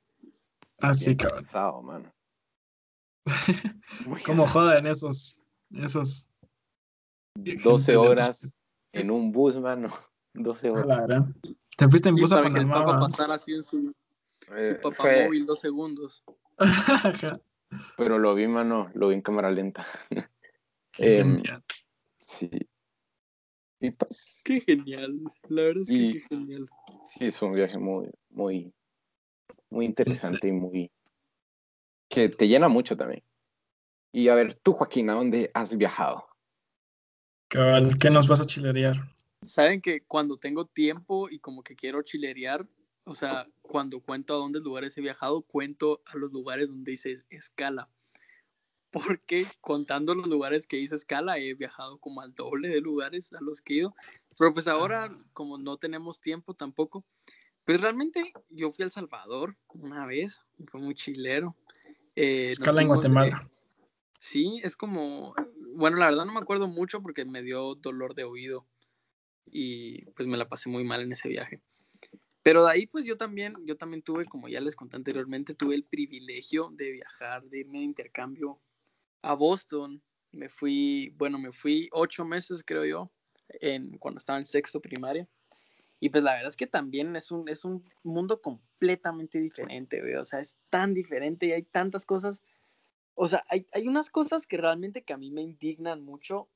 Así, Bien cabrón. cansado, mano. Como joden esos, esos 12 horas en un bus, mano. 12 A horas. Te fuiste en bus a para que el Panamá. Papa ¿va? pasara así en su, su Eh, papá fue- móvil dos segundos. Pero lo vi, mano, lo vi en cámara lenta. Qué Em, genial. Sí. Y pues, Qué genial, la verdad es que Y- qué genial. sí, es un viaje muy, muy, muy interesante y muy... que te llena mucho también. Y a ver, tú, Joaquín, ¿a dónde has viajado? ¿qué nos vas a chilerear? Saben que cuando tengo tiempo y como que quiero chilerear, o sea, cuando cuento a dónde lugares he viajado, cuento a los lugares donde hice escala. Porque contando los lugares que hice escala, he viajado como al doble de lugares a los que he ido. Pero pues ahora, como no tenemos tiempo tampoco, pues realmente yo fui a El Salvador una vez, fue muy chilero. Eh, Escala en de- Guatemala. Sí, es como, bueno, la verdad no me acuerdo mucho porque me dio dolor de oído y pues me la pasé muy mal en ese viaje. Pero de ahí pues yo también, yo también tuve, como ya les conté anteriormente, tuve el privilegio de viajar, de irme de intercambio a Boston. Me fui, bueno, me fui ocho meses creo yo, en, cuando estaba en sexto primaria. Y pues la verdad es que también es un, es un mundo completamente diferente, güey. O sea, es tan diferente y hay tantas cosas o sea, hay, hay unas cosas que realmente que a mí me indignan mucho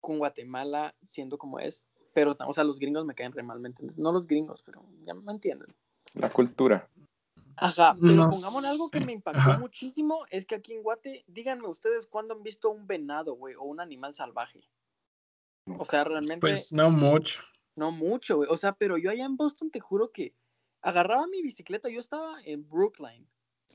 con Guatemala siendo como es, pero, o sea, los gringos me caen re mal, ¿me entiendes? No los gringos, pero ya me entienden. La cultura. Ajá, pero No pongámosle algo que me impactó ajá. muchísimo, es que aquí en Guate, díganme ustedes cuándo han visto un venado, güey, o un animal salvaje. O sea, realmente Pues no mucho. no mucho, güey. O sea, pero yo allá en Boston te juro que agarraba mi bicicleta, yo estaba en Brookline,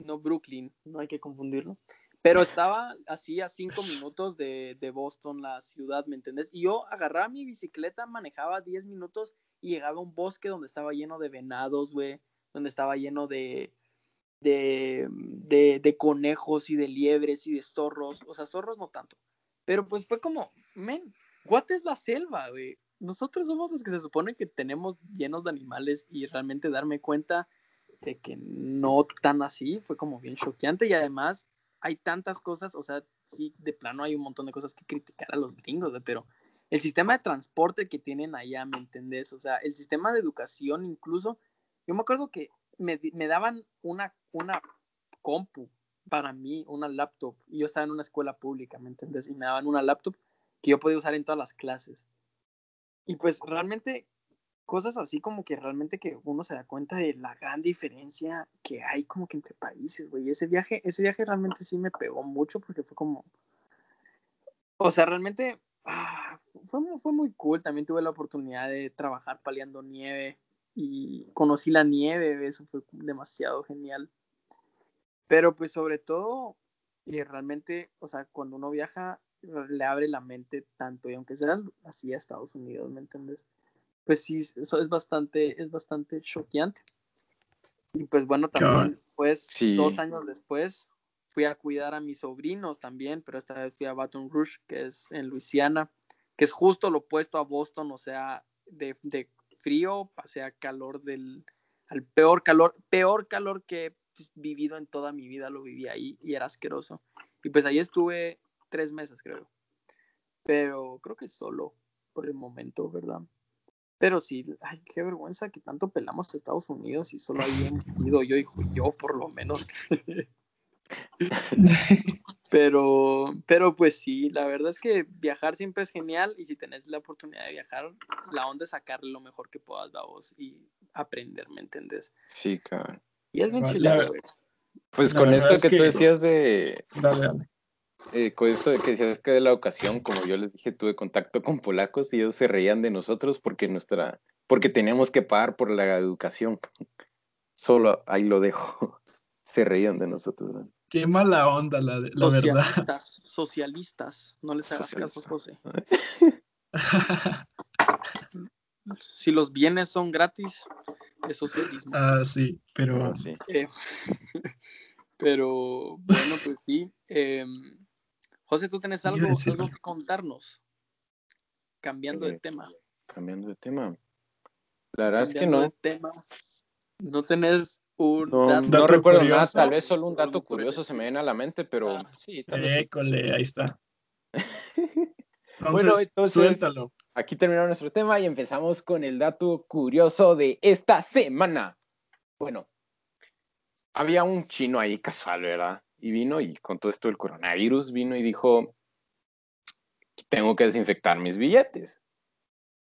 no Brooklyn, no hay que confundirlo. Pero estaba así a cinco minutos de, de Boston, la ciudad, ¿me entendés? Y yo agarraba mi bicicleta, manejaba 10 minutos y llegaba a un bosque donde estaba lleno de venados, güey, donde estaba lleno de, de, de, de conejos y de liebres y de zorros. O sea, zorros no tanto. Pero pues fue como, men, Guate es la selva, güey. Nosotros somos los que se supone que tenemos llenos de animales y realmente darme cuenta de que no tan así fue como bien choqueante y además hay tantas cosas, o sea, sí, de plano hay un montón de cosas que criticar a los gringos, pero el sistema de transporte que tienen allá, ¿me entendés? O sea, el sistema de educación incluso, yo me acuerdo que me daban una, una compu para mí, una laptop, y yo estaba en una escuela pública, ¿me entendés? Y me daban una laptop que yo podía usar en todas las clases. Y pues realmente cosas así como que realmente que uno se da cuenta de la gran diferencia que hay como que entre países, güey. Ese viaje, ese viaje realmente sí me pegó mucho porque fue como, o sea, realmente ah, fue, fue muy cool. También tuve la oportunidad de trabajar paliando nieve y conocí la nieve, eso fue demasiado genial. Pero pues sobre todo, y realmente, o sea, cuando uno viaja, le abre la mente tanto, y aunque sea así a Estados Unidos, ¿me entiendes? Pues sí, eso es bastante, es bastante choqueante. Y pues bueno, también, pues, dos años después, fui a cuidar a mis sobrinos también, pero esta vez fui a Baton Rouge, que es en Luisiana, que es justo lo opuesto a Boston, o sea, de, de frío pasé a calor del, al peor calor, peor calor que he vivido en toda mi vida, lo viví ahí y era asqueroso. Y pues ahí estuve tres meses, creo. Pero creo que solo por el momento, ¿verdad? Pero sí, ay, qué vergüenza que tanto pelamos a Estados Unidos y solo ahí he ido yo, hijo, yo por lo menos. pero, pero pues sí, la verdad es que viajar siempre es genial y si tenés la oportunidad de viajar, la onda es sacarle lo mejor que puedas a vos y aprender, ¿me entendés? Sí, cabrón. Y es bien chileno, Pues con esto que, tú decías de... Eh, con esto de que decías que de la educación, como yo les dije, tuve contacto con polacos y ellos se reían de nosotros porque nuestra, porque teníamos que pagar por la educación. Solo ahí lo dejo. Se reían de nosotros. Qué mala onda la, la socialistas, verdad. Socialistas, no les hagas caso, José. si los bienes son gratis, es socialismo. Ah, sí, pero. Ah, eh, pero bueno, pues sí. Em, José, ¿tú tienes algo, que contarnos? Cambiando de tema. Cambiando de tema. La verdad es que no. Tema. No tenés un no, dato No recuerdo nada, tal vez solo un dato curioso se me viene a la mente, pero ah, sí. Tal vez ahí está. bueno, entonces, suéltalo. aquí terminó nuestro tema y empezamos con el dato curioso de esta semana. Bueno, había un chino ahí casual, ¿verdad? Y vino y con todo esto del coronavirus vino y dijo, tengo que desinfectar mis billetes.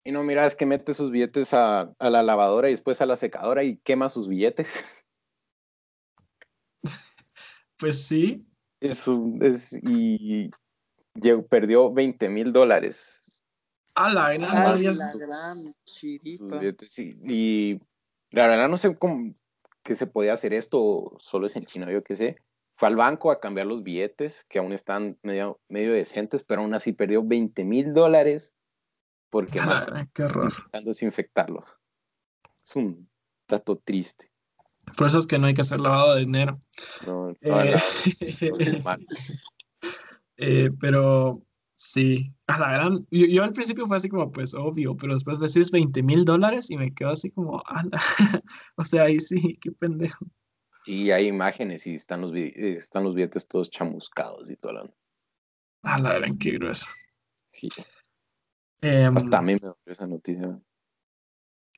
Y no, mira, es que mete sus billetes a, la lavadora y después a la secadora y quema sus billetes. Pues sí. Es es, y perdió 20 mil dólares. A la gran, chiripa. y, la verdad no sé cómo que se podía hacer esto, solo es en China, yo qué sé fue al banco a cambiar los billetes, que aún están medio, medio decentes, pero aún así perdió 20 mil dólares porque más qué horror. desinfectarlos. Es un dato triste. Por eso es que no hay que hacer lavado de dinero. No, eh, eh, pero sí, a la gran, yo, al principio fue así como, pues obvio, pero después decís 20 mil dólares y me quedo así como, o sea, ahí sí, qué pendejo. Sí, hay imágenes y están los, están los billetes todos chamuscados y todo. Lo... Ah, la verdad, qué grueso. Sí. Hasta a mí me dio esa noticia.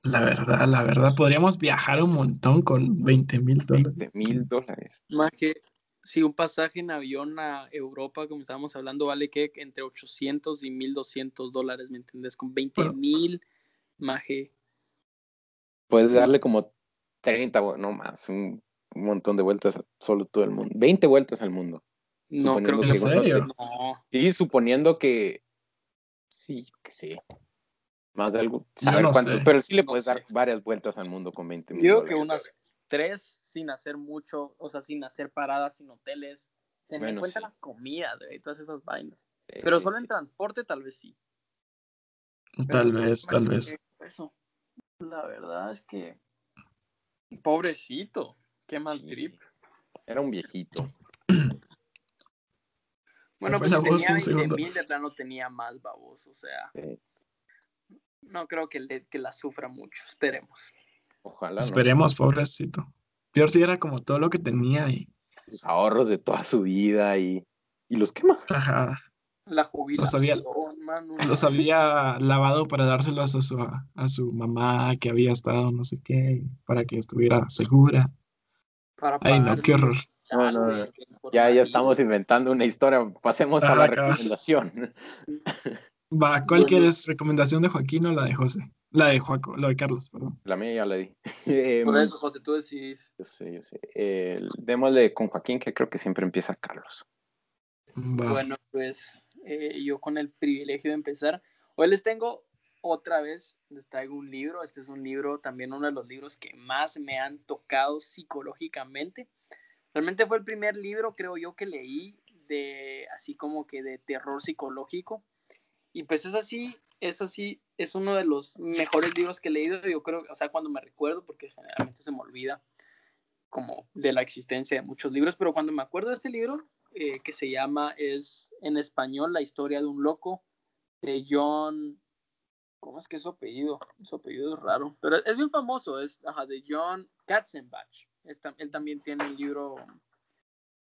La verdad, la verdad, podríamos viajar un montón con 20 mil dólares. 20 mil dólares. Más que si un pasaje en avión a Europa, como estábamos hablando, vale que entre 800 y 1200 dólares, ¿me entiendes? Con 20 mil, maje. Puedes darle como 30, no más, un un montón de vueltas solo todo el mundo. 20 vueltas al mundo. No, creo que, ¿En serio? Sí, suponiendo que. Sí, que sí. Más de algo. pero sí le puedes dar varias vueltas al mundo con 20 minutos. Yo que unas tres sin hacer mucho, o sea, sin hacer paradas, sin hoteles. Tener en cuenta las comidas y todas esas vainas. pero solo en transporte, tal vez sí. Tal vez, tal vez. La verdad es que. Pobrecito. Qué mal trip. Era un viejito. bueno, pues si tenía 20 mil, de plano tenía más babos, o sea. No creo que, que la sufra mucho, esperemos. Ojalá. Esperemos, pobrecito. Peor si era como todo lo que tenía y. Sus ahorros de toda su vida y, y los quema. Ajá. La jubilación, los había, lavado para dárselos a su, a su mamá que había estado no sé qué, para que estuviera segura. Ay, no, qué horror. ya, ya estamos inventando una historia. Pasemos a la recomendación. Va, ¿cuál quieres? ¿Recomendación de Joaquín o la de José? La de Joaco, la de Carlos, perdón. La mía ya la di. Por eso, José, tú decís. Yo sé, yo sé. démosle con Joaquín, que creo que siempre empieza Carlos. Bueno, pues eh, yo con el privilegio de empezar. Hoy les tengo otra vez les traigo un libro. Este es un libro, también uno de los libros que más me han tocado psicológicamente, Realmente fue el primer libro, creo yo, que leí de así como que de terror psicológico. Y pues es así, es así, es uno de los mejores libros que he leído, yo creo, o sea, cuando me recuerdo, porque generalmente se me olvida como de la existencia de muchos libros, pero cuando me acuerdo de este libro, eh, que se llama, es en español, La historia de un loco, de John, ¿cómo es que es su apellido? Su apellido es raro, pero es bien famoso, es de John Katzenbach. él también tiene un libro,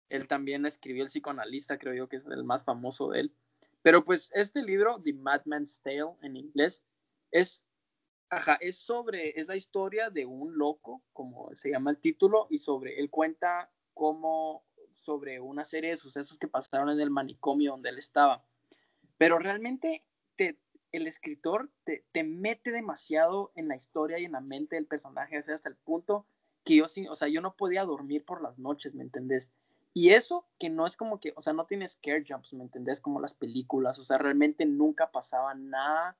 él también escribió El psicoanalista, creo yo que es el más famoso de él. Pero pues este libro, The Madman's Tale en inglés, es, ajá, es sobre, es la historia de un loco, como se llama el título, y sobre, él cuenta cómo, sobre una serie de sucesos que pasaron en el manicomio donde él estaba. Pero realmente te, el escritor te, te mete demasiado en la historia y en la mente del personaje, hasta el punto que yo, o sea, yo no podía dormir por las noches, ¿me entendés? Y eso que no es como que, o sea, no tiene scare jumps, ¿me entendés? Como las películas, o sea, realmente nunca pasaba nada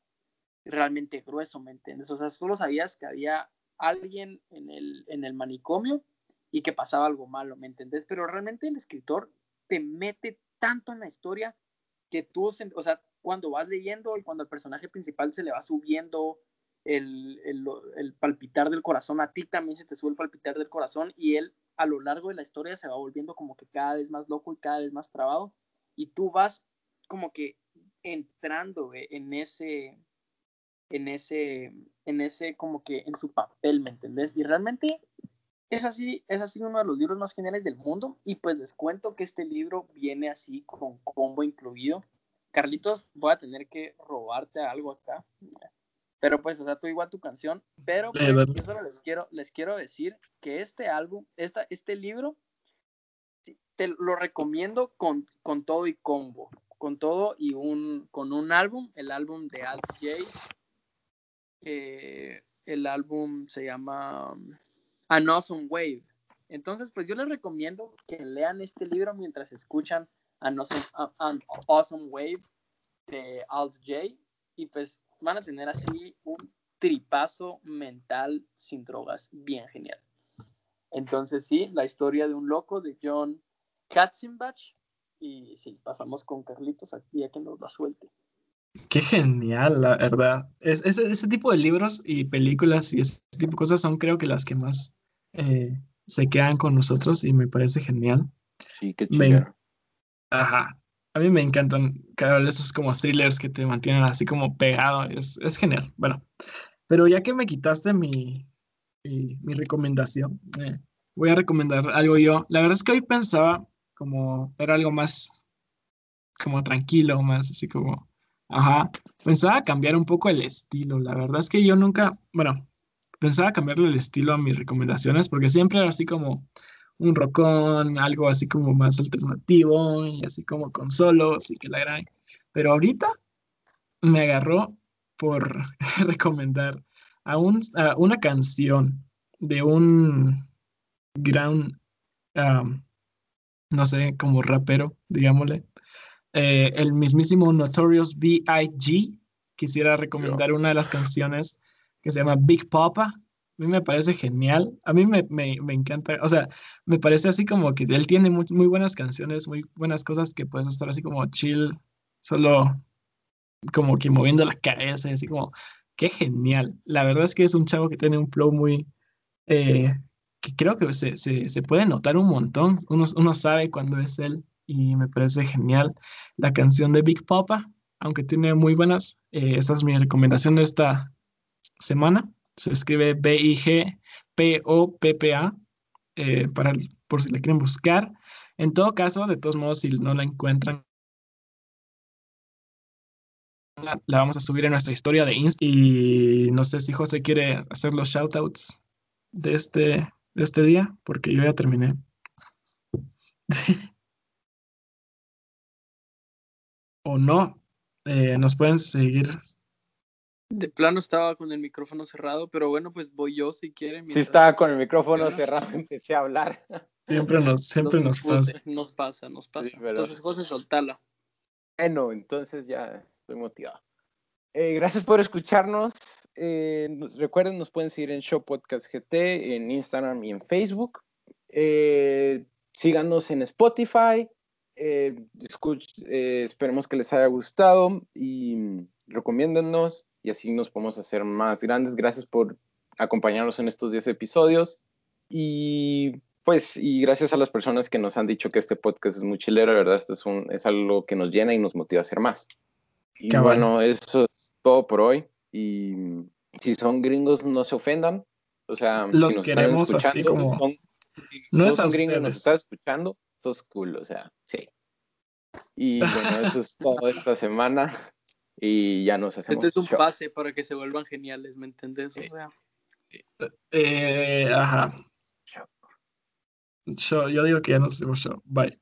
realmente grueso, ¿me entiendes? O sea, solo sabías que había alguien en el, en el manicomio y que pasaba algo malo, ¿me entendés? Pero realmente el escritor te mete tanto en la historia que tú, o sea, cuando vas leyendo y cuando el personaje principal se le va subiendo el, el, el palpitar del corazón, a ti también se te sube el palpitar del corazón y él a lo largo de la historia se va volviendo como que cada vez más loco y cada vez más trabado y tú vas como que entrando en ese en ese en ese como que en su papel, ¿me entendés? Y realmente es así, es así uno de los libros más geniales del mundo y pues les cuento que este libro viene así con combo incluido. Carlitos, voy a tener que robarte algo acá. Pero pues, o sea, tú igual tu canción. Pero pues, yo solo les quiero, les quiero decir que este álbum, esta, este libro, te lo recomiendo con, con todo y combo. Con todo y un, con un álbum, el álbum de Alt J. el álbum se llama um, An Awesome Wave. Entonces, pues yo les recomiendo que lean este libro mientras escuchan An Awesome, An awesome Wave de Alt J. Y pues van a tener así un tripazo mental sin drogas bien genial. Entonces sí, la historia de un loco de John Katzenbach y sí, pasamos con Carlitos aquí a que nos la suelte. Qué genial, la verdad. Es, ese tipo de libros y películas y ese tipo de cosas son creo que las que más eh, se quedan con nosotros y me parece genial. Sí, qué chido. Ajá, a mí me encantan vez esos como thrillers que te mantienen así como pegado. Es, es genial. Bueno, pero ya que me quitaste mi, mi, recomendación, eh, voy a recomendar algo yo. La verdad es que hoy pensaba como era algo más como tranquilo, más así como, ajá, pensaba cambiar un poco el estilo. La verdad es que yo nunca, bueno, pensaba cambiarle el estilo a mis recomendaciones porque siempre era así como un rockón, algo así como más alternativo y así como con solos y que la gran. Pero ahorita me agarró por recomendar a, un, una canción de un gran, no sé, como rapero, digámosle, eh, el mismísimo Notorious B.I.G. Quisiera recomendar una de las canciones que se llama Big Papa a mí me parece genial. A mí me, encanta, o sea, me parece así como que él tiene muy, muy buenas canciones, muy buenas cosas que puedes estar así como chill, solo como que moviendo la cabeza, así como, qué genial. La verdad es que es un chavo que tiene un flow muy, eh, que creo que se, se, puede notar un montón. Uno, uno sabe cuando es él y me parece genial. La canción de Big Papa, aunque tiene muy buenas, eh, esta es mi recomendación de esta semana se escribe B-I-G-P-O-P-P-A, eh, para, por si la quieren buscar. En todo caso, de todos modos, si no la encuentran, la, vamos a subir en nuestra historia de Insta. Y no sé si José quiere hacer los shoutouts de este, de este día, porque yo ya terminé. o no, eh, nos pueden seguir de plano estaba con el micrófono cerrado, pero bueno, pues voy yo si quieren. Sí, estaba con el micrófono cerrado, empecé a hablar. Siempre nos, siempre nos, pasa. Nos pasa, nos pasa. Entonces, José, soltala. Bueno, entonces ya estoy motivado. Eh, gracias por escucharnos. Eh, recuerden, nos pueden seguir en Show Podcast GT, en Instagram y en Facebook. Eh, síganos en Spotify. Eh, eh, esperemos que les haya gustado y recomiéndennos y así nos podemos hacer más grandes. Gracias por acompañarnos en estos 10 episodios y pues y gracias a las personas que nos han dicho que este podcast es muy chilero, verdad, esto es, un, es algo que nos llena y nos motiva a hacer más. Y bueno, eso es todo por hoy y si son gringos no se ofendan, o sea, los queremos así como no es son gringos nos están escuchando, es cool, o sea, sí. Y bueno, eso es todo esta semana y ya nos hacemos. Este es un pase para que se vuelvan geniales, ¿me entendés? O sea. eh, ajá. Yo, yo digo que ya nos hacemos show. Bye.